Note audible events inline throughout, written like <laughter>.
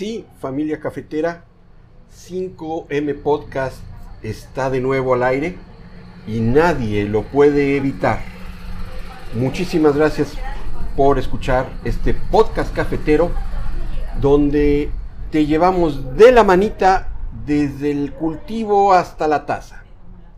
Sí, familia cafetera, 5M Podcast está de nuevo al aire y nadie lo puede evitar. Muchísimas gracias por escuchar este podcast cafetero donde te llevamos de la manita desde el cultivo hasta la taza.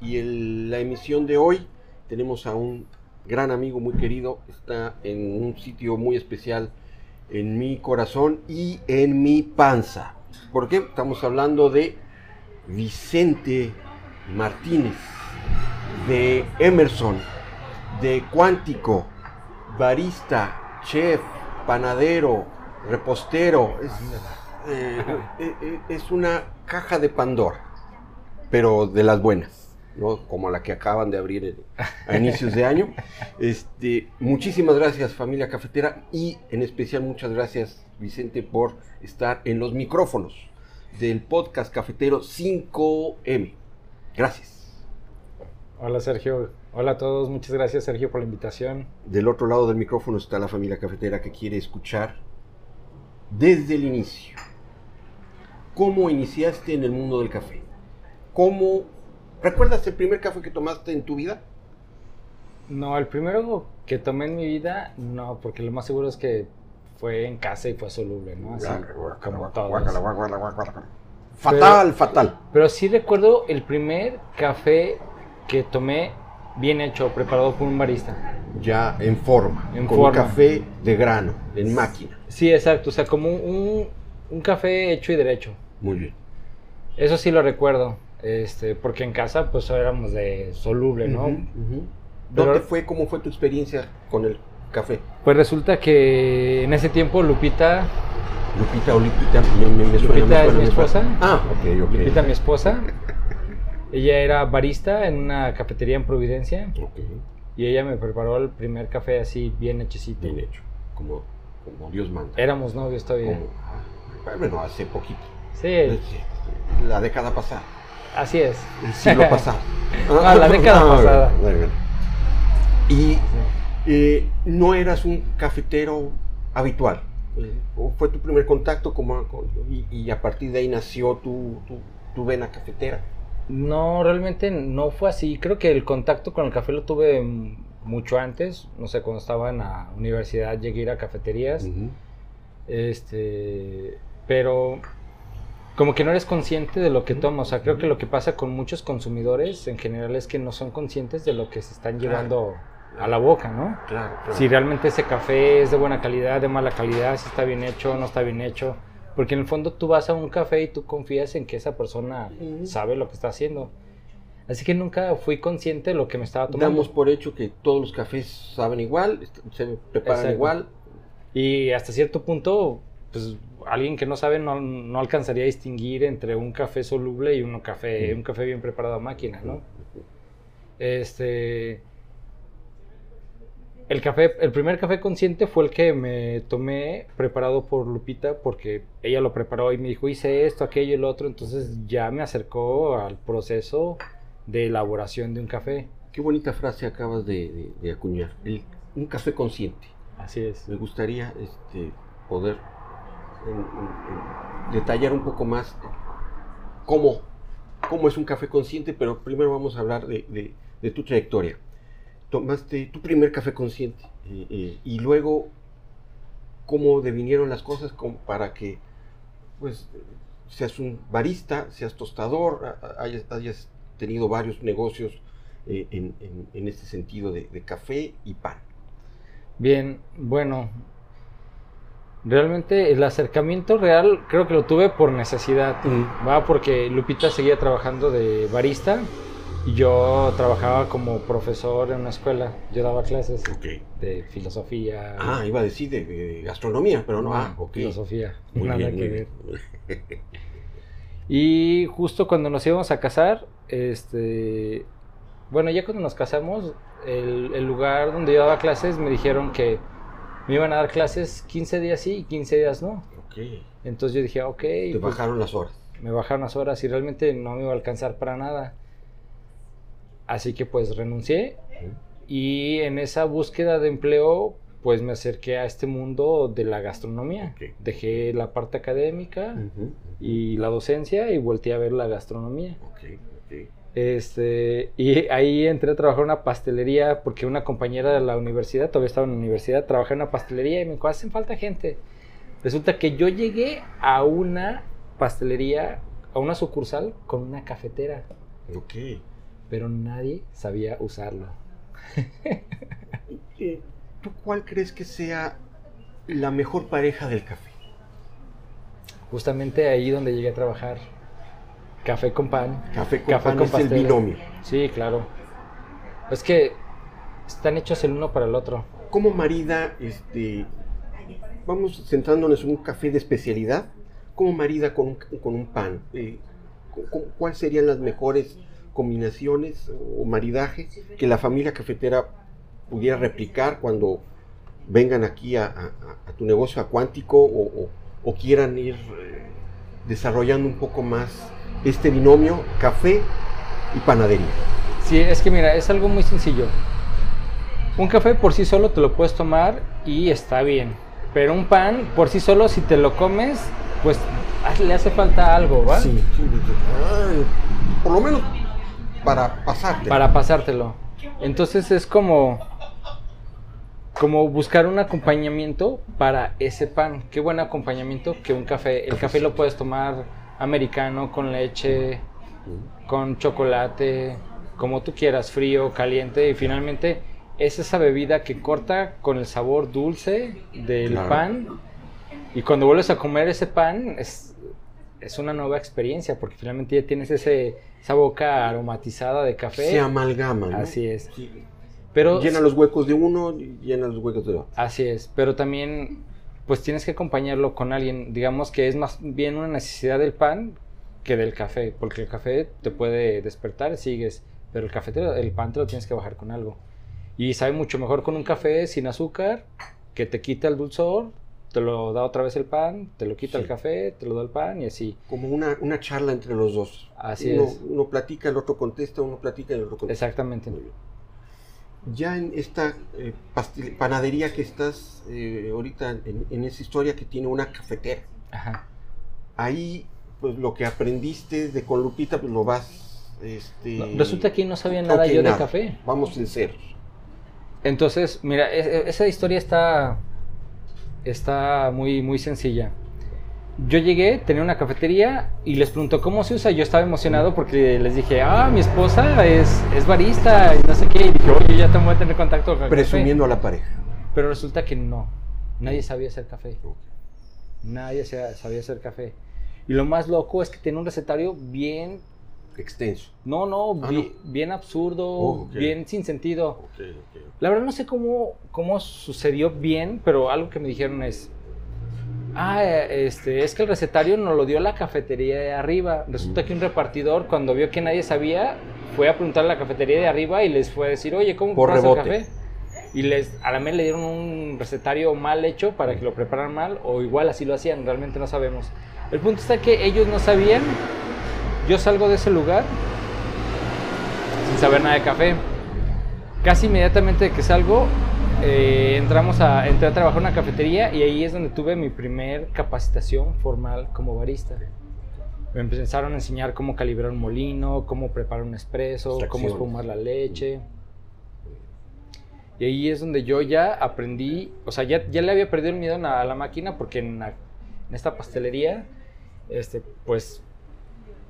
Y en la emisión de hoy tenemos a un gran amigo muy querido, está en un sitio muy especial en mi corazón y en mi panza. ¿Por qué? Estamos hablando de Vicente Martínez, de Emerson, de Cuántico, barista, chef, panadero, repostero. Es, eh, <laughs> eh, eh, una caja de Pandora, pero de las buenas. ¿No? como la que acaban de abrir a inicios de año. <laughs> Este, muchísimas gracias familia cafetera y en especial muchas gracias Vicente por estar en los micrófonos del podcast cafetero 5M. Gracias. Hola Sergio, hola a todos, muchas gracias Sergio por la invitación. Del otro lado del micrófono está la familia cafetera que quiere escuchar desde el inicio. ¿Cómo iniciaste en el mundo del café? ¿Cómo ¿Recuerdas el primer café que tomaste en tu vida? No, el primero que tomé en mi vida, no, porque lo más seguro es que fue en casa y fue soluble, ¿no? Así como todos. Fatal, fatal. Pero sí recuerdo el primer café que tomé bien hecho, preparado por un barista. Ya en forma, en con café de grano, en máquina. Sí, exacto, o sea, como un, un café hecho y derecho. Muy bien. Eso sí lo recuerdo. Este, porque en casa pues éramos de soluble, ¿no? ¿Dónde fue, cómo fue tu experiencia con el café? Pues resulta que en ese tiempo Lupita... Lupita o Lupita, me, Lupita es mi esposa. Ah, ok, ok. Lupita mi esposa. ella era barista en una cafetería en Providencia. Ok. Y ella me preparó el primer café así, bien hechecito. Bien hecho, como, como Dios manda. Éramos novios todavía. Ah, bueno, hace poquito. Sí. La década pasada. Así es. El siglo <laughs> pasado. ah, la década <laughs> ah, pasada. Y eh, no eras un cafetero habitual. ¿O fue tu primer contacto como, y, a partir de ahí nació tu, tu, vena cafetera? No, realmente no fue así. Creo que el contacto con el café lo tuve mucho antes. No sé, cuando estaba en la universidad llegué a ir a cafeterías. Este, pero como que no eres consciente de lo que tomas. O sea, creo que lo que pasa con muchos consumidores en general es que no son conscientes de lo que se están llevando a la boca, ¿no? Claro, Si realmente ese café es de buena calidad, de mala calidad, si está bien hecho, no está bien hecho. Porque en el fondo tú vas a un café y tú confías en que esa persona sabe lo que está haciendo. Así que nunca fui consciente de lo que me estaba tomando. Damos por hecho que todos los cafés saben igual, se preparan igual. Y hasta cierto punto, pues alguien que no sabe no, alcanzaría a distinguir entre un café soluble y un café, un café bien preparado a máquina, ¿no? Este. El café, el primer café consciente fue el que me tomé preparado por Lupita porque ella lo preparó y me dijo hice esto, aquello y lo otro, entonces ya me acercó al proceso de elaboración de un café. Qué bonita frase acabas de, acuñar, un café consciente. Así es. Me gustaría este, poder detallar un poco más cómo, cómo es un café consciente, pero primero vamos a hablar de, tu trayectoria. Tomaste tu primer café consciente eh, eh, y luego cómo devinieron las cosas para que pues seas un barista, seas tostador, hayas, tenido varios negocios eh, en, este sentido de, de café y pan. Bien, bueno, Realmente el acercamiento real creo que lo tuve por necesidad, va porque Lupita seguía trabajando de barista y yo trabajaba como profesor en una escuela. Yo daba clases de filosofía. Ah, iba a decir de, gastronomía, pero no. Ah, Filosofía. nada que ver. <laughs> y justo cuando nos íbamos a casar, este, bueno, ya cuando nos casamos, el, el lugar donde yo daba clases me dijeron que me iban a dar clases 15 días sí y 15 días no. Ok. Entonces yo dije, ok. Te pues, bajaron las horas. Me bajaron las horas y realmente no me iba a alcanzar para nada. Así que pues renuncié y en esa búsqueda de empleo pues me acerqué a este mundo de la gastronomía. Dejé la parte académica y la docencia y volteé a ver la gastronomía. Ok, ok. Este, y ahí entré a trabajar en una pastelería porque una compañera de la universidad, todavía estaba en la universidad, trabajé en una pastelería y me dijo, hacen falta gente. Resulta que yo llegué a una pastelería, a una sucursal con una cafetera, Ok. pero nadie sabía usarlo. ¿Tú cuál crees que sea la mejor pareja del café? Justamente ahí donde llegué a trabajar. Café con pan. Café con Café pan con es el binomio. Sí, claro. Es que están hechos el uno para el otro. ¿Cómo marida, este, vamos centrándonos en un café de especialidad, cómo marida con con un pan? Eh, cu- cu- ¿Cuáles serían las mejores combinaciones o maridaje que la familia cafetera pudiera replicar cuando vengan aquí a, a- a tu negocio a Cuántico o, o- o quieran ir eh, desarrollando un poco más este binomio café y panadería? Sí, es que mira, es algo muy sencillo. Un café por sí solo te lo puedes tomar y está bien. Pero un pan por sí solo, si te lo comes, pues haz- le hace falta algo, ¿va? Sí, sí, ay, por lo menos para pasarte. Para pasártelo. Entonces es como como buscar un acompañamiento para ese pan. Qué buen acompañamiento que un café. El café lo puedes tomar americano con leche, con chocolate, como tú quieras, frío, caliente y finalmente es esa bebida que corta con el sabor dulce del Claro. pan y cuando vuelves a comer ese pan es, es una nueva experiencia porque finalmente ya tienes ese, esa boca aromatizada de café. se amalgaman. ¿no? Así es. Pero Llena los huecos de uno y llena los huecos de otro. Así es, pero también pues tienes que acompañarlo con alguien, digamos que es más bien una necesidad del pan que del café, porque el café te puede despertar, sigues, pero el café, te el pan te lo tienes que bajar con algo. Y sabe mucho mejor con un café sin azúcar, que te quita el dulzor, te lo da otra vez el pan, te lo quita Sí. el café, te lo da el pan y así. Como una, una charla entre los dos. Así uno, es. Uno platica, el otro contesta, uno platica y el otro contesta. Exactamente. Ya en esta eh, panadería que estás eh, ahorita en, en esa historia que tiene una cafetera, Ajá. ahí pues lo que aprendiste de con Lupita pues lo vas este No, resulta que no sabía nada yo nada. de café. Vamos sinceros. Entonces, mira, es- es- esa historia está, está muy, muy sencilla. Yo llegué, tenía una cafetería y les preguntó cómo se usa. Yo estaba emocionado porque les dije, ah, mi esposa es, es barista y no sé qué. Y dije, oye, ya te voy a tener contacto con el café". Presumiendo a la pareja. Pero resulta que no. Nadie sabía hacer café. Nadie sa- sabía hacer café. Y lo más loco es que tenía un recetario bien, Extenso. no, no, Ah, bi- bien absurdo, Oh, bien sin sentido. La verdad no sé cómo, cómo sucedió bien, pero algo que me dijeron es, ah, eh, este, es que el recetario nos lo dio la cafetería de arriba. Resulta que un repartidor cuando vio que nadie sabía, fue a preguntarle a la cafetería de arriba y les fue a decir, oye, ¿cómo preparas el café? Y les, a la vez le dieron un recetario mal hecho para que lo prepararan mal, o igual así lo hacían, realmente no sabemos. El punto está que ellos no sabían, yo salgo de ese lugar sin saber nada de café. Casi inmediatamente que salgo, eh, entramos a, entré a trabajar en una cafetería y ahí es donde tuve mi primer capacitación formal como barista. Me empezaron a enseñar cómo calibrar un molino, cómo preparar un espresso, cómo espumar la leche. Y ahí es donde yo ya aprendí, o sea, ya, ya le había perdido el miedo a la, a la máquina porque en, la- en esta pastelería, este, pues,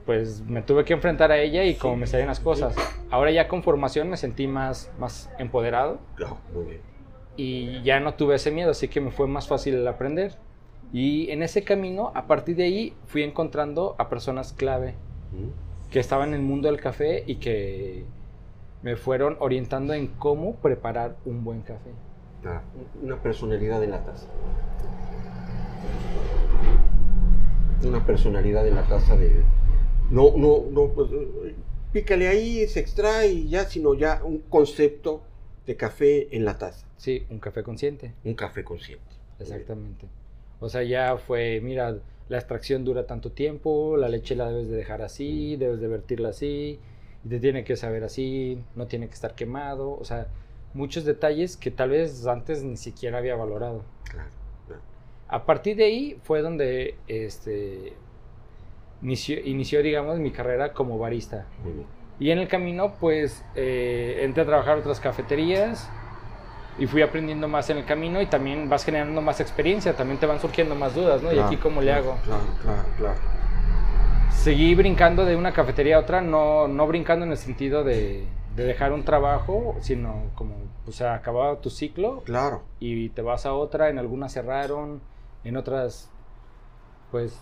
pues me tuve que enfrentar a ella y como me salían las cosas. Ahora ya con formación me sentí más, más empoderado Claro, muy bien. Y ya no tuve ese miedo, así que me fue más fácil el aprender. Y en ese camino, a partir de ahí, fui encontrando a personas clave Mm. que estaban en el mundo del café y que me fueron orientando en cómo preparar un buen café. Ah, una personalidad en la taza. Una personalidad en la taza de. No, no, no, pues eh, pícale ahí, se extrae y ya, sino ya un concepto de café en la taza. Sí, un café consciente, Un café consciente. exactamente. O sea, ya fue, mira, la extracción dura tanto tiempo, la leche la debes de dejar así, debes de vertirla así, te tiene que saber así, no tiene que estar quemado, o sea, muchos detalles que tal vez antes ni siquiera había valorado. Claro, claro. A partir de ahí fue donde este, inició, inició, digamos, mi carrera como barista. Muy bien. Y en el camino, pues, eh, entré a trabajar en otras cafeterías y fui aprendiendo más en el camino y también vas generando más experiencia, también te van surgiendo más dudas, ¿no? y aquí, ¿cómo le hago? Claro, claro, claro. Seguí brincando de una cafetería a otra, no, no brincando en el sentido de, de dejar un trabajo, sino como, o sea, acababa tu ciclo Claro. y te vas a otra, en algunas cerraron, en otras, pues,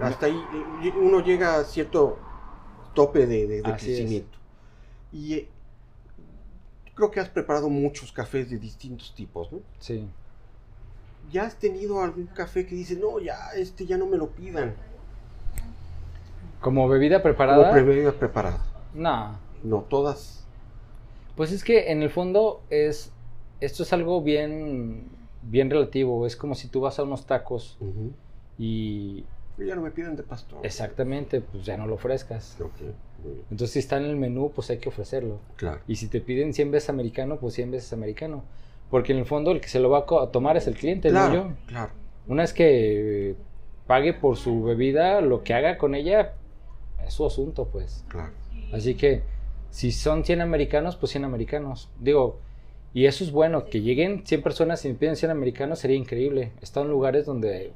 Hasta ahí eh, uno llega a cierto tope de, de- de Así es. crecimiento. Y eh, creo que has preparado muchos cafés de distintos tipos, ¿no? sí. ¿Ya has tenido algún café que dice, no, ya, este ya no me lo pidan? Como bebida Como preparada, bebida preparada. no. No, todas. Pues es que en el fondo es, esto es algo bien, bien relativo, es como si tú vas a unos tacos y Pero Ya no me piden de pastor. exactamente, pues ya no lo ofrezcas. Ok, muy bien. Entonces si está en el menú, pues hay que ofrecerlo. Claro. Y si te piden 100 veces americano, pues 100 veces americano. Porque en el fondo el que se lo va a tomar es el cliente, no yo. Claro, claro. Una vez que pague por su bebida, lo que haga con ella es su asunto, pues. Claro. Así que si son 100 americanos, pues 100 americanos. Digo, y eso es bueno, que lleguen 100 personas y me piden 100 americanos sería increíble. En lugares donde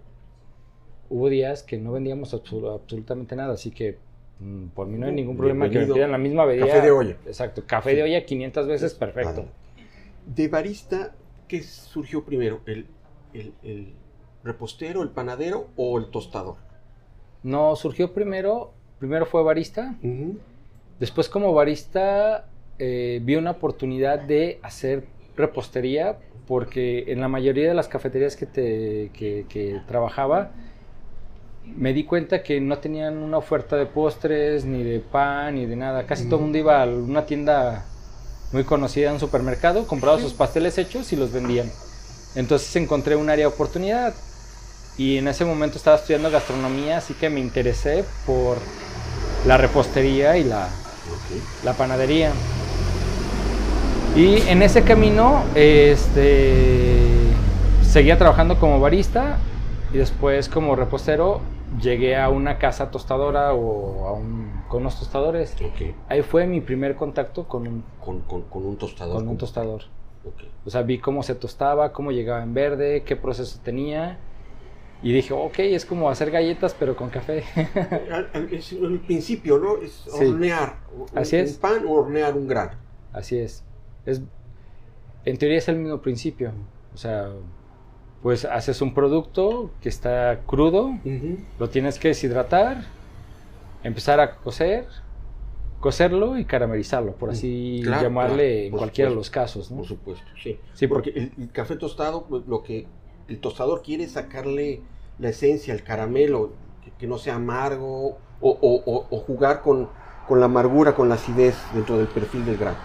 hubo días que no vendíamos absolu- absolutamente nada, así que mm, por mí no hay ningún problema que me pidan la misma bebida. Café de olla. Exacto, café Sí. de olla 500 veces, perfecto. De barista, ¿qué surgió primero? ¿El, el- el repostero, el panadero o el tostador? No, surgió primero, primero fue barista. Después como barista eh, vi una oportunidad de hacer repostería porque en la mayoría de las cafeterías que, te, que, que trabajaba me di cuenta que no tenían una oferta de postres, ni de pan, ni de nada. Casi todo el mundo iba a una tienda muy conocida un supermercado, compraba sus pasteles hechos y los vendían. Entonces encontré un área de oportunidad y en ese momento estaba estudiando gastronomía, así que me interesé por la repostería y la, la panadería. Y en ese camino, este, seguía trabajando como barista y después como repostero llegué a una casa tostadora o a un, con unos tostadores. Ahí fue mi primer contacto con un, Con, con- con un tostador. con un tostador. Ok. O sea, vi cómo se tostaba, cómo llegaba en verde, qué proceso tenía. Y dije, ok, es como hacer galletas, pero con café. <laughs> Es el principio, ¿no? Es Sí. hornear un, Así es. un pan o hornear un grano. Así es. es. En teoría es el mismo principio. O sea, pues haces un producto que está crudo, lo tienes que deshidratar, empezar a cocer, cocerlo y caramelizarlo, por así Mm, Claro, llamarle claro, en cualquiera de los supuesto, casos. ¿no? Por supuesto, sí. Sí, porque el, el café tostado, pues, lo que el tostador quiere es sacarle la esencia, el caramelo, que, que no sea amargo, o, o- o- o jugar con, con la amargura, con la acidez dentro del perfil del grano.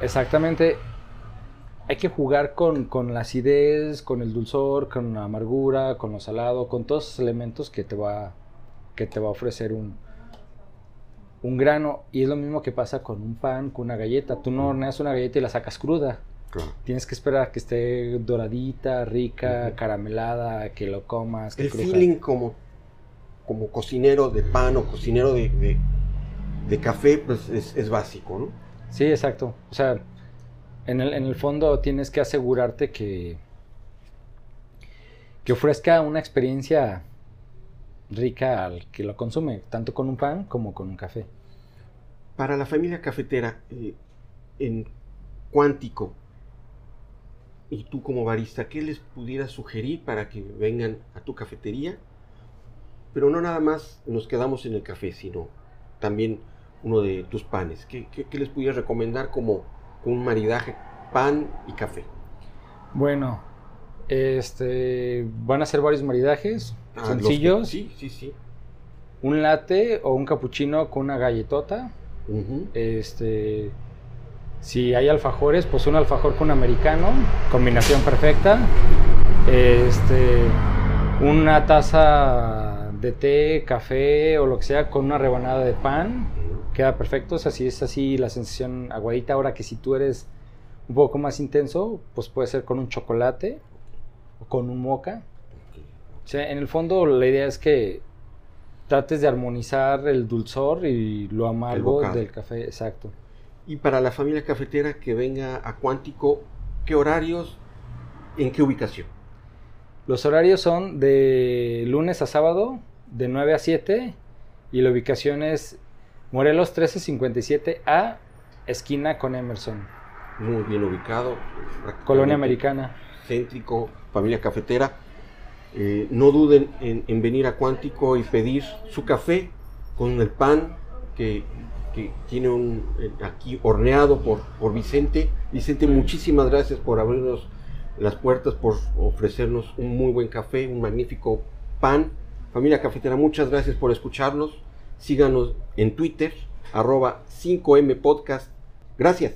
Exactamente. Hay que jugar con, con la acidez, con el dulzor, con la amargura, con lo salado, con todos esos elementos que te va, que te va a ofrecer un, un grano. Y es lo mismo que pasa con un pan, con una galleta. Tú no horneas una galleta y la sacas cruda. Claro. Tienes que esperar a que esté doradita, rica, caramelada, que lo comas, que El cruja. feeling como, como cocinero de pan o cocinero de, de- de café, pues es, es básico, ¿no? Sí, exacto. O sea, en el, en el fondo tienes que asegurarte que, que ofrezca una experiencia rica al que lo consume, tanto con un pan como con un café. Para la familia cafetera, eh, en Cuántico, y tú como barista, ¿qué les pudieras sugerir para que vengan a tu cafetería? Pero no nada más nos quedamos en el café, sino también uno de tus panes. ¿Qué, qué- qué les pudieras recomendar como, como un maridaje pan y café? Bueno, este van a ser varios maridajes Ah, que- sencillos, sí, sí, sí. un latte o un cappuccino con una galletota. Este, si hay alfajores, pues un alfajor con un americano, combinación perfecta. Este, una taza de té, café o lo que sea con una rebanada de pan, queda perfecto. O sea, si es así la sensación aguadita. Ahora que si tú eres un poco más intenso, pues puede ser con un chocolate o con un moca. O sea, en el fondo la idea es que trates de armonizar el dulzor y lo amargo del café, exacto. Y para la familia cafetera que venga a Cuántico, ¿qué horarios? ¿En qué ubicación? Los horarios son de lunes a sábado, de 9 a 7, y la ubicación es Morelos 1357A, esquina con Emerson, Muy bien ubicado. Colonia Americana. Céntrico, familia cafetera. Eh, no duden en, en venir a Cuántico y pedir su café con el pan que, que tiene un, eh, aquí horneado por, por Vicente. Vicente, muchísimas gracias por abrirnos las puertas, por ofrecernos un muy buen café, un magnífico pan. Familia cafetera, muchas gracias por escucharnos. Síganos en Twitter, arroba 5M Podcast. Gracias.